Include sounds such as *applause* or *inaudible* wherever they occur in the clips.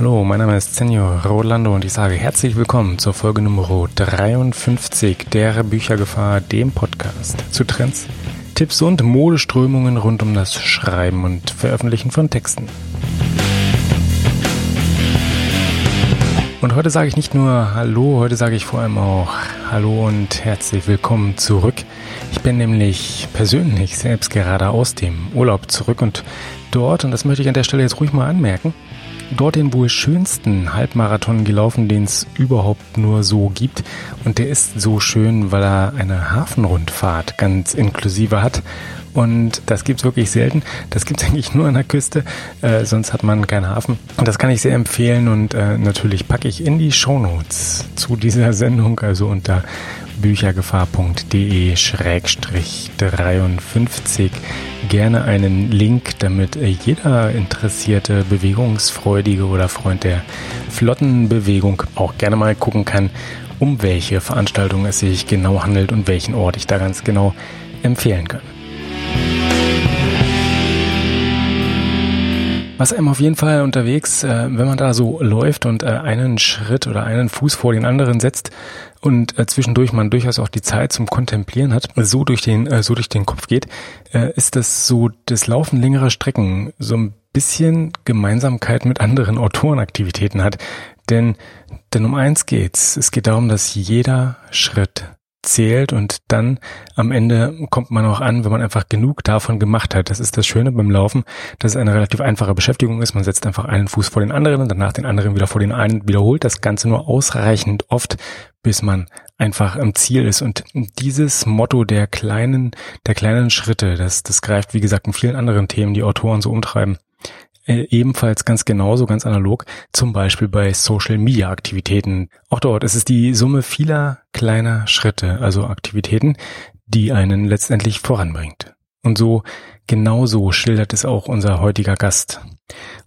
Hallo, mein Name ist Senor Rolando und ich sage herzlich willkommen zur Folge Nummer 53 der Büchergefahr, dem Podcast zu Trends, Tipps und Modeströmungen rund um das Schreiben und Veröffentlichen von Texten. Und heute sage ich nicht nur Hallo, heute sage ich vor allem auch Hallo und herzlich willkommen zurück. Ich bin nämlich persönlich selbst gerade aus dem Urlaub zurück und dort, und das möchte ich an der Stelle jetzt ruhig mal anmerken, dort den wohl schönsten Halbmarathon gelaufen, den es überhaupt nur so gibt. Und der ist so schön, weil er eine Hafenrundfahrt ganz inklusive hat. Und das gibt's wirklich selten. Das gibt's *laughs* eigentlich nur an der Küste, äh, sonst hat man keinen Hafen. Und das kann ich sehr empfehlen und äh, natürlich packe ich in die Shownotes zu dieser *laughs* Sendung, also unter büchergefahr.de-53 gerne einen Link, damit jeder interessierte, bewegungsfreudige oder Freund der flotten Bewegung auch gerne mal gucken kann, um welche Veranstaltung es sich genau handelt und welchen Ort ich da ganz genau empfehlen kann. Was einem auf jeden Fall unterwegs, äh, wenn man da so läuft und äh, einen Schritt oder einen Fuß vor den anderen setzt und äh, zwischendurch man durchaus auch die Zeit zum Kontemplieren hat, so durch den, äh, so durch den Kopf geht, äh, ist das so das Laufen längerer Strecken so ein bisschen Gemeinsamkeit mit anderen Autorenaktivitäten hat. Denn, denn um eins geht's. Es geht darum, dass jeder Schritt zählt und dann am Ende kommt man auch an, wenn man einfach genug davon gemacht hat. Das ist das Schöne beim Laufen, dass es eine relativ einfache Beschäftigung ist. Man setzt einfach einen Fuß vor den anderen und danach den anderen wieder vor den einen, wiederholt das Ganze nur ausreichend oft, bis man einfach am Ziel ist. Und dieses Motto der kleinen, der kleinen Schritte, das, das greift, wie gesagt, in vielen anderen Themen, die Autoren so umtreiben, äh, ebenfalls ganz genauso, ganz analog, zum Beispiel bei Social Media Aktivitäten. Auch dort ist es die Summe vieler kleiner Schritte, also Aktivitäten, die einen letztendlich voranbringt. Und so genauso schildert es auch unser heutiger Gast.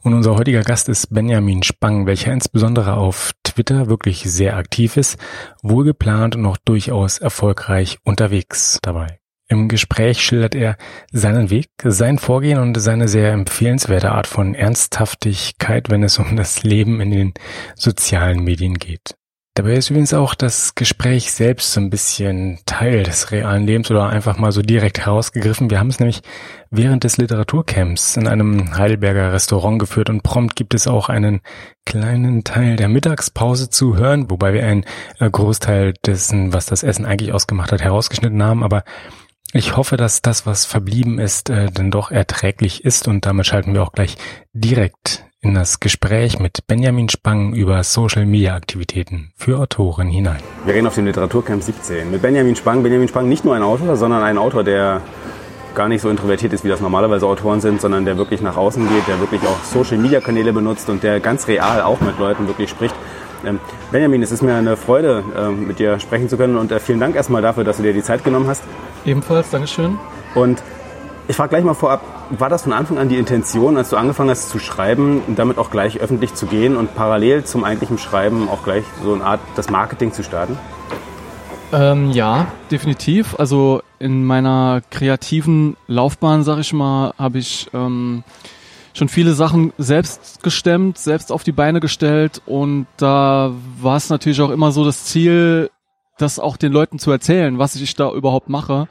Und unser heutiger Gast ist Benjamin Spang, welcher insbesondere auf Twitter wirklich sehr aktiv ist, wohlgeplant und auch durchaus erfolgreich unterwegs dabei. Im Gespräch schildert er seinen Weg, sein Vorgehen und seine sehr empfehlenswerte Art von Ernsthaftigkeit, wenn es um das Leben in den sozialen Medien geht. Dabei ist übrigens auch das Gespräch selbst so ein bisschen Teil des realen Lebens oder einfach mal so direkt herausgegriffen. Wir haben es nämlich während des Literaturcamps in einem Heidelberger Restaurant geführt und prompt gibt es auch einen kleinen Teil der Mittagspause zu hören, wobei wir einen äh, Großteil dessen, was das Essen eigentlich ausgemacht hat, herausgeschnitten haben. Aber ich hoffe, dass das, was verblieben ist, äh, dann doch erträglich ist und damit schalten wir auch gleich direkt in das Gespräch mit Benjamin Spang über Social Media Aktivitäten für Autoren hinein. Wir reden auf dem Literaturcamp 17 mit Benjamin Spang. Benjamin Spang nicht nur ein Autor, sondern ein Autor, der gar nicht so introvertiert ist, wie das normalerweise Autoren sind, sondern der wirklich nach außen geht, der wirklich auch Social Media Kanäle benutzt und der ganz real auch mit Leuten wirklich spricht. Ähm, Benjamin, es ist mir eine Freude, ähm, mit dir sprechen zu können und äh, vielen Dank erstmal dafür, dass du dir die Zeit genommen hast. Ebenfalls, Dankeschön. Und ich frage gleich mal vorab, war das von Anfang an die Intention, als du angefangen hast zu schreiben, damit auch gleich öffentlich zu gehen und parallel zum eigentlichen Schreiben auch gleich so eine Art das Marketing zu starten? Ähm, ja, definitiv. Also in meiner kreativen Laufbahn, sag ich mal, habe ich ähm, schon viele Sachen selbst gestemmt, selbst auf die Beine gestellt und da war es natürlich auch immer so das Ziel, das auch den Leuten zu erzählen, was ich da überhaupt mache,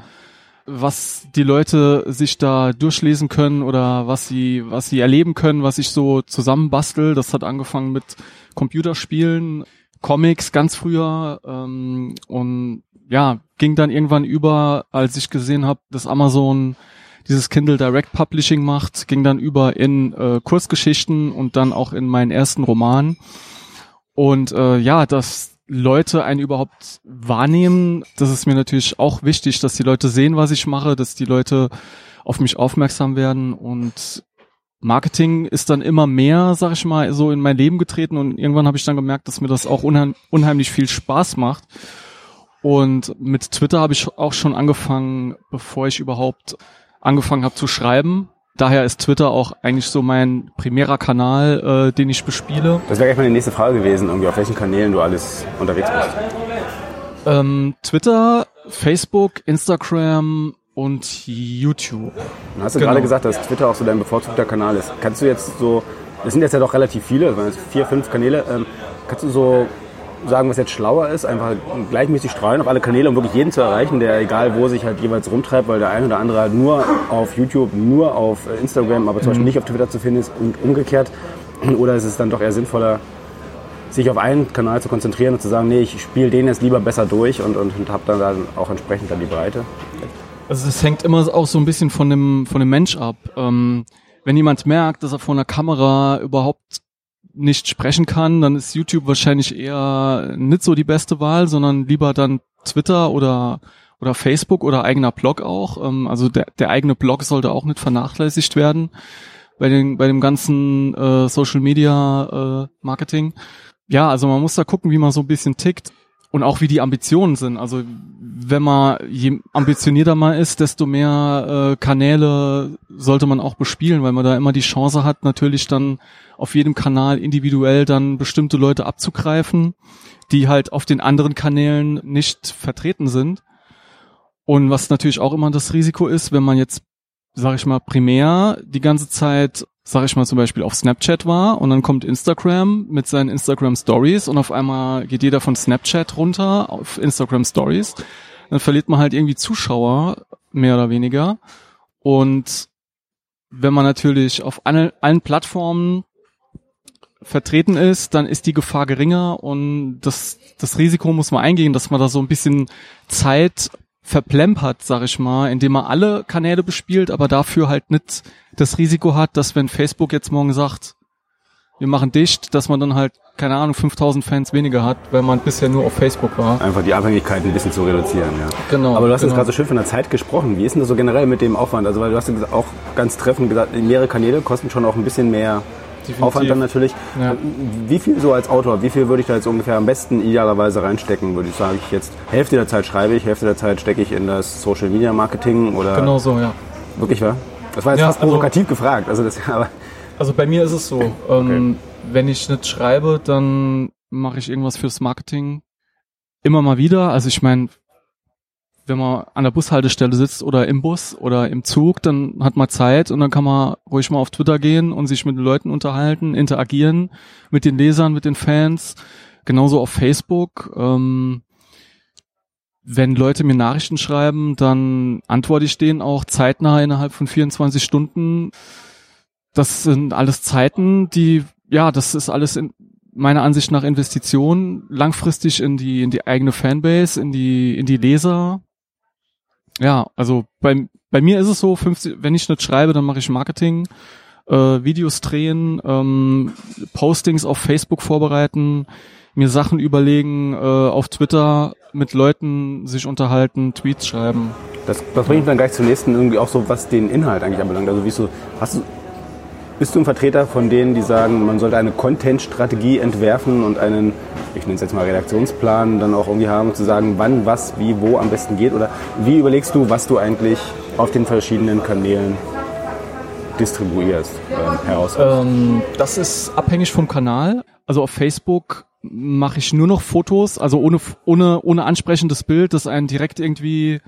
was die Leute sich da durchlesen können oder was sie, was sie erleben können, was ich so zusammenbastel. Das hat angefangen mit Computerspielen, Comics ganz früher ähm, und ja, ging dann irgendwann über, als ich gesehen habe, dass Amazon dieses Kindle Direct Publishing macht, ging dann über in äh, Kurzgeschichten und dann auch in meinen ersten Roman. Und äh, ja, dass Leute einen überhaupt wahrnehmen, das ist mir natürlich auch wichtig, dass die Leute sehen, was ich mache, dass die Leute auf mich aufmerksam werden und Marketing ist dann immer mehr, sag ich mal, so in mein Leben getreten und irgendwann habe ich dann gemerkt, dass mir das auch unheim unheimlich viel Spaß macht. Und mit Twitter habe ich auch schon angefangen, bevor ich überhaupt angefangen habe zu schreiben. Daher ist Twitter auch eigentlich so mein primärer Kanal, äh, den ich bespiele. Das wäre gleich meine nächste Frage gewesen, irgendwie auf welchen Kanälen du alles unterwegs bist. Ähm, Twitter, Facebook, Instagram und YouTube. Du hast du genau. gerade gesagt, dass Twitter auch so dein bevorzugter Kanal ist. Kannst du jetzt so das sind jetzt ja doch relativ viele, vier, fünf Kanäle. Ähm, kannst du so sagen, was jetzt schlauer ist, einfach gleichmäßig streuen auf alle Kanäle, um wirklich jeden zu erreichen, der egal wo sich halt jeweils rumtreibt, weil der eine oder andere halt nur auf YouTube, nur auf Instagram, aber zum Beispiel mhm. nicht auf Twitter zu finden ist und umgekehrt. *clears throat* Oder ist es dann doch eher sinnvoller, sich auf einen Kanal zu konzentrieren und zu sagen, nee, ich spiele den jetzt lieber besser durch und, und, und habe dann, dann auch entsprechend dann die Breite? Also es hängt immer auch so ein bisschen von dem, von dem Mensch ab. Ähm, wenn jemand merkt, dass er vor einer Kamera überhaupt nicht sprechen kann, dann ist YouTube wahrscheinlich eher nicht so die beste Wahl, sondern lieber dann Twitter oder oder Facebook oder eigener Blog auch. Ähm, also der, der eigene Blog sollte auch nicht vernachlässigt werden bei den bei dem ganzen äh, Social Media äh, Marketing. Ja, also man muss da gucken, wie man so ein bisschen tickt und auch wie die Ambitionen sind. Also wenn man je ambitionierter man ist, desto mehr äh, Kanäle sollte man auch bespielen, weil man da immer die Chance hat, natürlich dann auf jedem Kanal individuell dann bestimmte Leute abzugreifen, die halt auf den anderen Kanälen nicht vertreten sind. Und was natürlich auch immer das Risiko ist, wenn man jetzt, sag ich mal, primär die ganze Zeit sag ich mal zum Beispiel auf Snapchat war und dann kommt Instagram mit seinen Instagram Stories und auf einmal geht jeder von Snapchat runter auf Instagram Stories, dann verliert man halt irgendwie Zuschauer, mehr oder weniger. Und wenn man natürlich auf allen, allen Plattformen vertreten ist, dann ist die Gefahr geringer und das, das Risiko muss man eingehen, dass man da so ein bisschen Zeit verplempert, sag ich mal, indem man alle Kanäle bespielt, aber dafür halt nicht das Risiko hat, dass wenn Facebook jetzt morgen sagt, wir machen dicht, dass man dann halt, keine Ahnung, 5000 Fans weniger hat, weil man bisher nur auf Facebook war. Einfach die Abhängigkeit ein bisschen zu reduzieren, ja. Genau. Aber du hast genau. jetzt gerade so schön von der Zeit gesprochen. Wie ist denn das so generell mit dem Aufwand? Also, weil du hast auch ganz treffend gesagt, mehrere Kanäle kosten schon auch ein bisschen mehr Definitiv. Aufwand dann natürlich. Ja. Wie viel so als Autor, wie viel würde ich da jetzt ungefähr am besten idealerweise reinstecken? Würde ich sagen, ich jetzt Hälfte der Zeit schreibe ich, Hälfte der Zeit stecke ich in das Social Media Marketing oder. Genau so, ja. Wirklich wahr? Das war jetzt ja, fast also, provokativ gefragt. Also, das, *laughs* aber also bei mir ist es so, ähm, okay. wenn ich nicht schreibe, dann mache ich irgendwas fürs Marketing. Immer mal wieder. Also ich meine, wenn man an der Bushaltestelle sitzt oder im Bus oder im Zug, dann hat man Zeit und dann kann man ruhig mal auf Twitter gehen und sich mit den Leuten unterhalten, interagieren mit den Lesern, mit den Fans. Genauso auf Facebook. Ähm, wenn Leute mir Nachrichten schreiben, dann antworte ich denen auch zeitnah innerhalb von 24 Stunden. Das sind alles Zeiten, die, ja, das ist alles in meiner Ansicht nach Investitionen langfristig in die, in die eigene Fanbase, in die, in die Leser, ja, also bei, bei mir ist es so, 50, wenn ich nicht schreibe, dann mache ich Marketing, äh, Videos drehen, ähm, Postings auf Facebook vorbereiten, mir Sachen überlegen, äh, auf Twitter mit Leuten sich unterhalten, Tweets schreiben. Das, das bringt dann gleich zum nächsten irgendwie auch so, was den Inhalt eigentlich anbelangt. Also wie so, hast du, bist du ein Vertreter von denen, die sagen, man sollte eine Content-Strategie entwerfen und einen, ich nenne es jetzt mal Redaktionsplan, dann auch irgendwie haben, zu sagen, wann, was, wie, wo am besten geht? Oder wie überlegst du, was du eigentlich auf den verschiedenen Kanälen distribuierst, ähm, heraus? Ähm, das ist abhängig vom Kanal. Also auf Facebook mache ich nur noch Fotos, also ohne, ohne, ohne ansprechendes Bild, das einen direkt irgendwie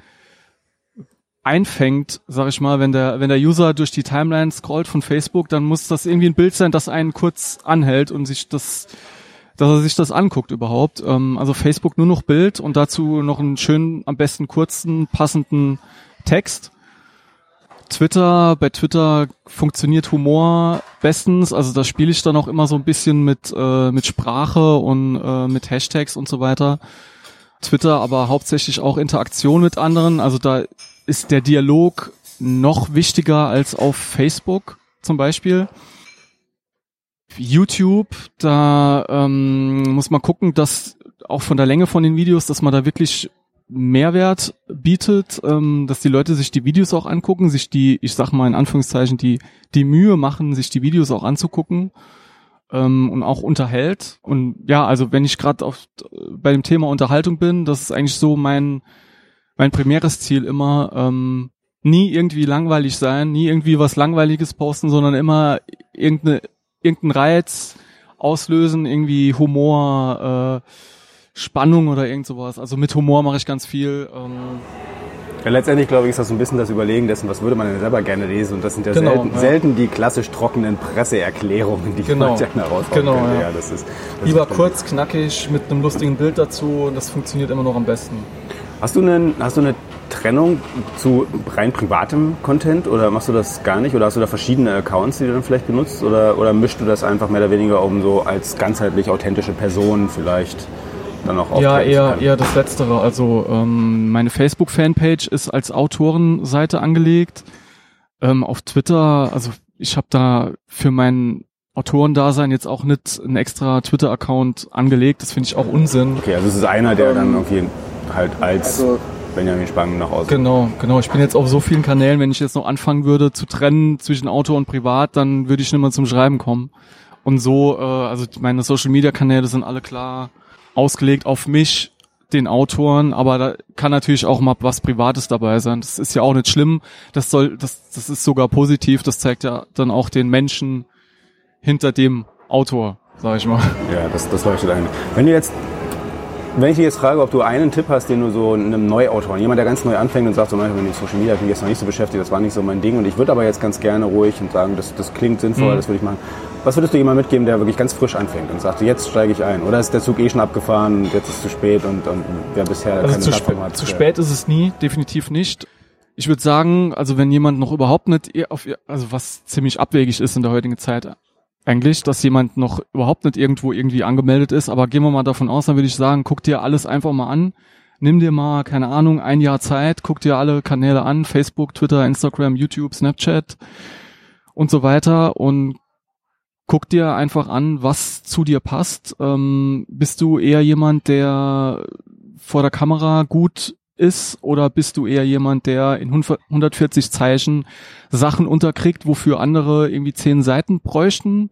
einfängt, sag ich mal, wenn der, wenn der User durch die Timeline scrollt von Facebook, dann muss das irgendwie ein Bild sein, das einen kurz anhält und sich das, dass er sich das anguckt überhaupt. Ähm, also Facebook nur noch Bild und dazu noch einen schönen, am besten kurzen, passenden Text. Twitter, bei Twitter funktioniert Humor bestens, also da spiele ich dann auch immer so ein bisschen mit, äh, mit Sprache und äh, mit Hashtags und so weiter. Twitter aber hauptsächlich auch Interaktion mit anderen, also da ist der Dialog noch wichtiger als auf Facebook zum Beispiel. YouTube, da ähm, muss man gucken, dass auch von der Länge von den Videos, dass man da wirklich Mehrwert bietet, ähm, dass die Leute sich die Videos auch angucken, sich die, ich sag mal in Anführungszeichen, die, die Mühe machen, sich die Videos auch anzugucken ähm, und auch unterhält. Und ja, also wenn ich gerade bei dem Thema Unterhaltung bin, das ist eigentlich so mein mein primäres Ziel immer, ähm, nie irgendwie langweilig sein, nie irgendwie was Langweiliges posten, sondern immer irgendeine, irgendeinen Reiz auslösen, irgendwie Humor, äh, Spannung oder irgend sowas. Also mit Humor mache ich ganz viel. Ähm, Ja, letztendlich glaube ich, ist das so ein bisschen das Überlegen dessen, was würde man denn selber gerne lesen. Und das sind ja, Genau, selten, ja. selten die klassisch trockenen Presseerklärungen, die Genau. man gerne raushauen Genau, ja. Ja, das ist, das Lieber ist kurz, knackig, mit einem lustigen Bild dazu. Das funktioniert immer noch am besten. Hast du, einen, hast du eine Trennung zu rein privatem Content oder machst du das gar nicht? Oder hast du da verschiedene Accounts, die du dann vielleicht benutzt? Oder, oder mischst du das einfach mehr oder weniger, um so als ganzheitlich authentische Person vielleicht dann auch Ja, eher, können? eher das Letztere. Also ähm, meine Facebook-Fanpage ist als Autorenseite angelegt. Ähm, auf Twitter, also ich habe da für mein Autorendasein jetzt auch nicht einen extra Twitter-Account angelegt. Das finde ich auch Unsinn. Okay, also es ist einer, der dann irgendwie halt als Benjamin Spang nach außen. Genau, genau. Ich bin jetzt auf so vielen Kanälen, wenn ich jetzt noch anfangen würde zu trennen zwischen Auto und Privat, dann würde ich nicht mehr zum Schreiben kommen. Und so, äh, also meine Social-Media-Kanäle sind alle klar ausgelegt auf mich, den Autoren, aber da kann natürlich auch mal was Privates dabei sein. Das ist ja auch nicht schlimm. Das soll, das, das ist sogar positiv. Das zeigt ja dann auch den Menschen hinter dem Autor, sag ich mal. Ja, das, das leuchtet ein. Wenn du jetzt, wenn ich dich jetzt frage, ob du einen Tipp hast, den du so einem Neuautor, jemand, der ganz neu anfängt und sagt, so, manchmal mit Social Media bin ich jetzt noch nicht so beschäftigt, das war nicht so mein Ding und ich würde aber jetzt ganz gerne ruhig und sagen, das, das klingt sinnvoll, Mhm. das würde ich machen. Was würdest du jemandem mitgeben, der wirklich ganz frisch anfängt und sagt, jetzt steige ich ein? Oder ist der Zug eh schon abgefahren, jetzt ist es zu spät und, und wer bisher Also keine zu, Plattform hat? zu spät ist es nie, definitiv nicht. Ich würde sagen, also wenn jemand noch überhaupt nicht auf, ihr- also was ziemlich abwegig ist in der heutigen Zeit eigentlich, dass jemand noch überhaupt nicht irgendwo irgendwie angemeldet ist, aber gehen wir mal davon aus, dann würde ich sagen, guck dir alles einfach mal an. Nimm dir mal, keine Ahnung, ein Jahr Zeit, guck dir alle Kanäle an, Facebook, Twitter, Instagram, YouTube, Snapchat und so weiter und guck dir einfach an, was zu dir passt. Ähm, bist du eher jemand, der vor der Kamera gut ist oder bist du eher jemand, der in 140 Zeichen Sachen unterkriegt, wofür andere irgendwie zehn Seiten bräuchten?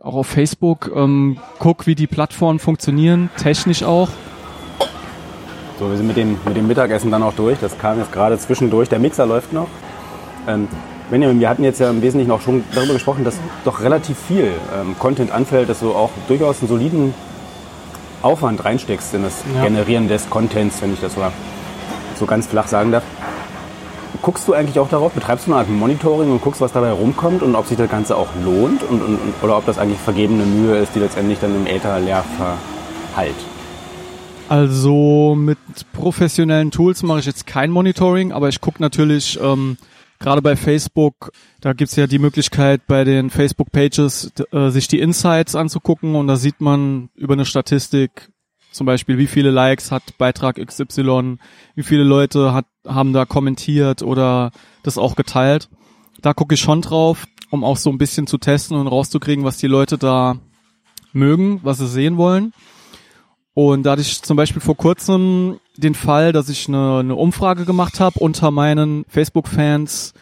Auch auf Facebook, ähm, guck, wie die Plattformen funktionieren, technisch auch. So, wir sind mit dem, mit dem Mittagessen dann auch durch. Das kam jetzt gerade zwischendurch. Der Mixer läuft noch. Ähm, Benjamin, wir hatten jetzt ja im Wesentlichen auch schon darüber gesprochen, dass doch relativ viel ähm, Content anfällt, dass du auch durchaus einen soliden Aufwand reinsteckst in das Ja. Generieren des Contents, wenn ich das so, so ganz flach sagen darf. Guckst du eigentlich auch darauf, betreibst du eine Art Monitoring und guckst, was dabei rumkommt und ob sich das Ganze auch lohnt und, und, und- oder ob das eigentlich vergebene Mühe ist, die letztendlich dann im Äther leer verhallt? Also mit professionellen Tools mache ich jetzt kein Monitoring, aber ich gucke natürlich ähm, gerade bei Facebook, da gibt's ja die Möglichkeit bei den Facebook-Pages äh, sich die Insights anzugucken und da sieht man über eine Statistik zum Beispiel, wie viele Likes hat Beitrag XY, wie viele Leute hat, haben da kommentiert oder das auch geteilt. Da gucke ich schon drauf, um auch so ein bisschen zu testen und rauszukriegen, was die Leute da mögen, was sie sehen wollen. Und da hatte ich zum Beispiel vor kurzem den Fall, dass ich eine, eine Umfrage gemacht habe unter meinen Facebook-Fans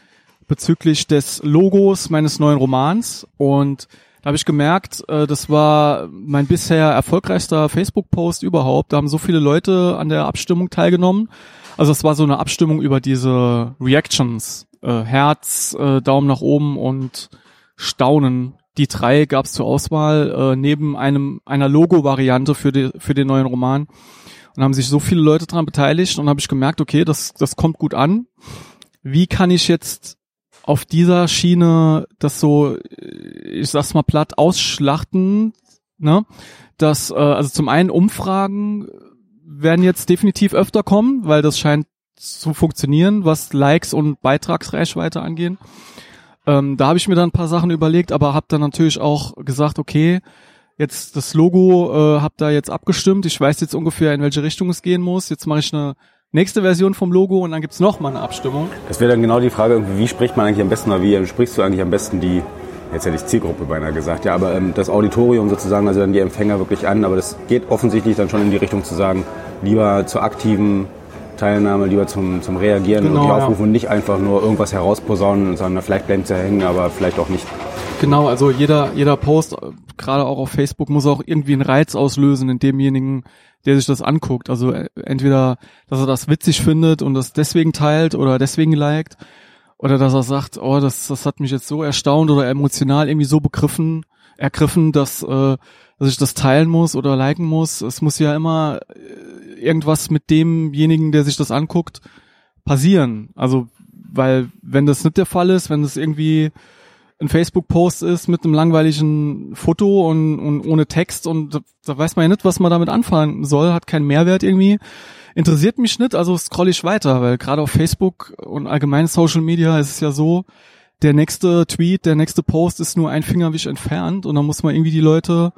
bezüglich des Logos meines neuen Romans. Und da habe ich gemerkt, äh, das war mein bisher erfolgreichster Facebook-Post überhaupt. Da haben so viele Leute an der Abstimmung teilgenommen. Also es war so eine Abstimmung über diese Reactions. Äh, Herz, äh, Daumen nach oben und Staunen. Die drei gab es zur Auswahl äh, neben einem einer Logo-Variante für, die, für den neuen Roman. Und haben sich so viele Leute dran beteiligt und habe ich gemerkt, okay, das, das kommt gut an. Wie kann ich jetzt auf dieser Schiene das so, ich sag's mal platt, ausschlachten, ne? Das, äh, also zum einen Umfragen werden jetzt definitiv öfter kommen, weil das scheint zu funktionieren, was Likes und Beitragsreichweite angehen. Ähm, da habe ich mir dann ein paar Sachen überlegt, aber habe dann natürlich auch gesagt, okay, jetzt das Logo äh, hab da jetzt abgestimmt. Ich weiß jetzt ungefähr, in welche Richtung es gehen muss. Jetzt mache ich eine nächste Version vom Logo und dann gibt's noch mal eine Abstimmung. Das wäre dann genau die Frage, wie spricht man eigentlich am besten oder wie sprichst du eigentlich am besten die, jetzt hätte ich Zielgruppe beinahe gesagt, ja, aber ähm, das Auditorium sozusagen, also dann die Empfänger wirklich an, aber das geht offensichtlich dann schon in die Richtung zu sagen, lieber zur aktiven Teilnahme, lieber zum, zum Reagieren Genau, und die ja. Aufrufe und nicht einfach nur irgendwas herausposaunen, sondern vielleicht bleibt es ja hängen, aber vielleicht auch nicht. Genau, also jeder, jeder Post, gerade auch auf Facebook, muss auch irgendwie einen Reiz auslösen in demjenigen, der sich das anguckt. Also äh, entweder, dass er das witzig findet und das deswegen teilt oder deswegen liked, oder dass er sagt, oh, das, das hat mich jetzt so erstaunt oder emotional irgendwie so begriffen, ergriffen, dass, äh, dass ich das teilen muss oder liken muss. Es muss ja immer äh, irgendwas mit demjenigen, der sich das anguckt, passieren. Also, weil wenn das nicht der Fall ist, wenn das irgendwie ein Facebook-Post ist mit einem langweiligen Foto und, und ohne Text und da, da weiß man ja nicht, was man damit anfangen soll, hat keinen Mehrwert irgendwie, interessiert mich nicht, also scroll ich weiter, weil gerade auf Facebook und allgemein Social Media ist es ja so, der nächste Tweet, der nächste Post ist nur ein Fingerwisch entfernt und dann muss man irgendwie die Leute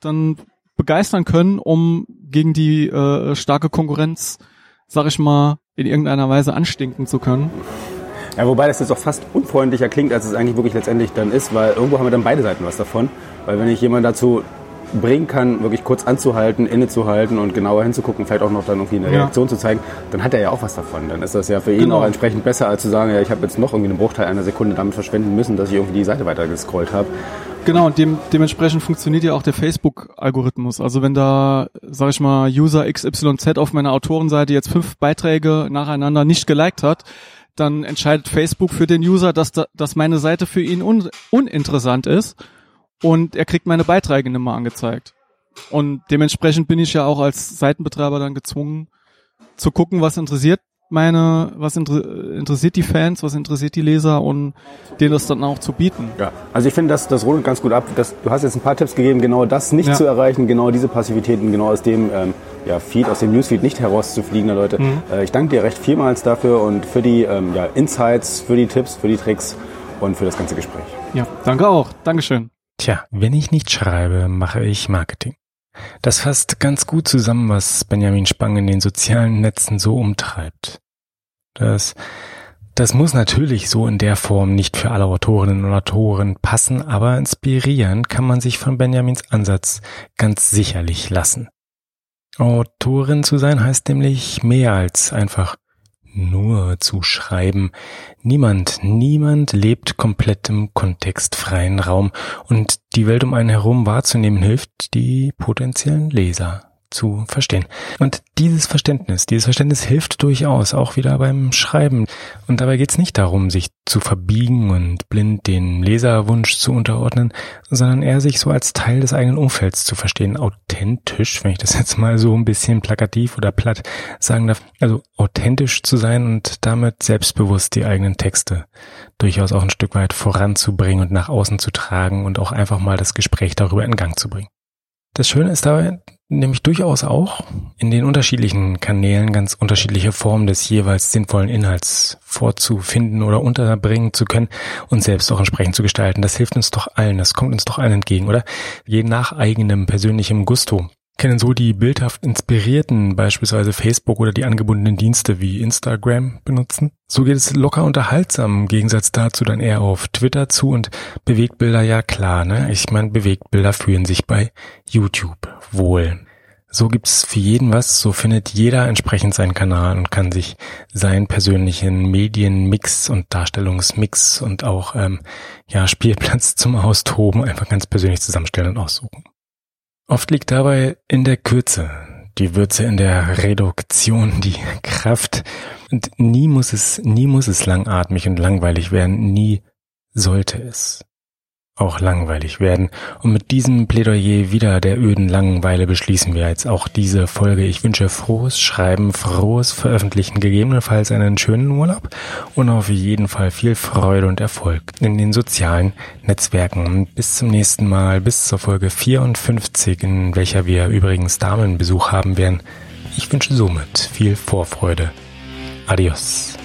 dann begeistern können, um gegen die äh, starke Konkurrenz, sag ich mal, in irgendeiner Weise anstinken zu können. Ja, wobei das jetzt auch fast unfreundlicher klingt, als es eigentlich wirklich letztendlich dann ist, weil irgendwo haben wir dann beide Seiten was davon. Weil wenn ich jemanden dazu bringen kann, wirklich kurz anzuhalten, innezuhalten und genauer hinzugucken, vielleicht auch noch dann irgendwie eine Reaktion ja. zu zeigen, dann hat er ja auch was davon. Dann ist das ja für ihn genau. auch entsprechend besser, als zu sagen, ja, ich habe jetzt noch irgendwie einen Bruchteil einer Sekunde damit verschwenden müssen, dass ich irgendwie die Seite weiter gescrollt habe. Genau, und dem, dementsprechend funktioniert ja auch der Facebook-Algorithmus. Also wenn da, sag ich mal, User XYZ auf meiner Autorenseite jetzt fünf Beiträge nacheinander nicht geliked hat, dann entscheidet Facebook für den User, dass, da, dass meine Seite für ihn un, uninteressant ist und er kriegt meine Beiträge nicht mehr angezeigt. Und dementsprechend bin ich ja auch als Seitenbetreiber dann gezwungen zu gucken, was interessiert meine, was inter interessiert die Fans, was interessiert die Leser und denen das dann auch zu bieten. Ja, also ich finde, das, das rundet ganz gut ab. Das, du hast jetzt ein paar Tipps gegeben, genau das nicht ja. zu erreichen, genau diese Passivitäten, genau aus dem ähm, ja, Feed, aus dem Newsfeed nicht herauszufliegen, Leute. Mhm. Äh, ich danke dir recht vielmals dafür und für die ähm, ja, Insights, für die Tipps, für die Tricks und für das ganze Gespräch. Ja, danke auch. Dankeschön. Tja, wenn ich nicht schreibe, mache ich Marketing. Das fasst ganz gut zusammen, was Benjamin Spang in den sozialen Netzen so umtreibt. Das, das muss natürlich so in der Form nicht für alle Autorinnen und Autoren passen, aber inspirieren kann man sich von Benjamins Ansatz ganz sicherlich lassen. Autorin zu sein heißt nämlich mehr als einfach nur zu schreiben. Niemand, niemand lebt komplett im kontextfreien Raum und die Welt um einen herum wahrzunehmen hilft die potenziellen Leser zu verstehen. Und dieses Verständnis, dieses Verständnis hilft durchaus auch wieder beim Schreiben. Und dabei geht es nicht darum, sich zu verbiegen und blind den Leserwunsch zu unterordnen, sondern eher sich so als Teil des eigenen Umfelds zu verstehen. Authentisch, wenn ich das jetzt mal so ein bisschen plakativ oder platt sagen darf. Also authentisch zu sein und damit selbstbewusst die eigenen Texte durchaus auch ein Stück weit voranzubringen und nach außen zu tragen und auch einfach mal das Gespräch darüber in Gang zu bringen. Das Schöne ist dabei nämlich durchaus auch in den unterschiedlichen Kanälen ganz unterschiedliche Formen des jeweils sinnvollen Inhalts vorzufinden oder unterbringen zu können und selbst auch entsprechend zu gestalten. Das hilft uns doch allen, das kommt uns doch allen entgegen, oder? Je nach eigenem persönlichem Gusto kennen so die bildhaft inspirierten beispielsweise Facebook oder die angebundenen Dienste wie Instagram benutzen. So geht es locker unterhaltsam im Gegensatz dazu dann eher auf Twitter zu und Bewegtbilder ja klar, ne? Ich meine, Bewegtbilder fühlen sich bei YouTube wohl. So gibt's für jeden was, so findet jeder entsprechend seinen Kanal und kann sich seinen persönlichen Medienmix und Darstellungsmix und auch ähm, ja Spielplatz zum Austoben einfach ganz persönlich zusammenstellen und aussuchen. Oft liegt dabei in der Kürze, die Würze in der Reduktion, die Kraft. Und nie muss es, nie muss es langatmig und langweilig werden, nie sollte es auch langweilig werden. Und mit diesem Plädoyer wieder der öden Langeweile beschließen wir jetzt auch diese Folge. Ich wünsche frohes Schreiben, frohes Veröffentlichen, gegebenenfalls einen schönen Urlaub und auf jeden Fall viel Freude und Erfolg in den sozialen Netzwerken. Bis zum nächsten Mal, bis zur Folge 54, in welcher wir übrigens Damenbesuch haben werden. Ich wünsche somit viel Vorfreude. Adios.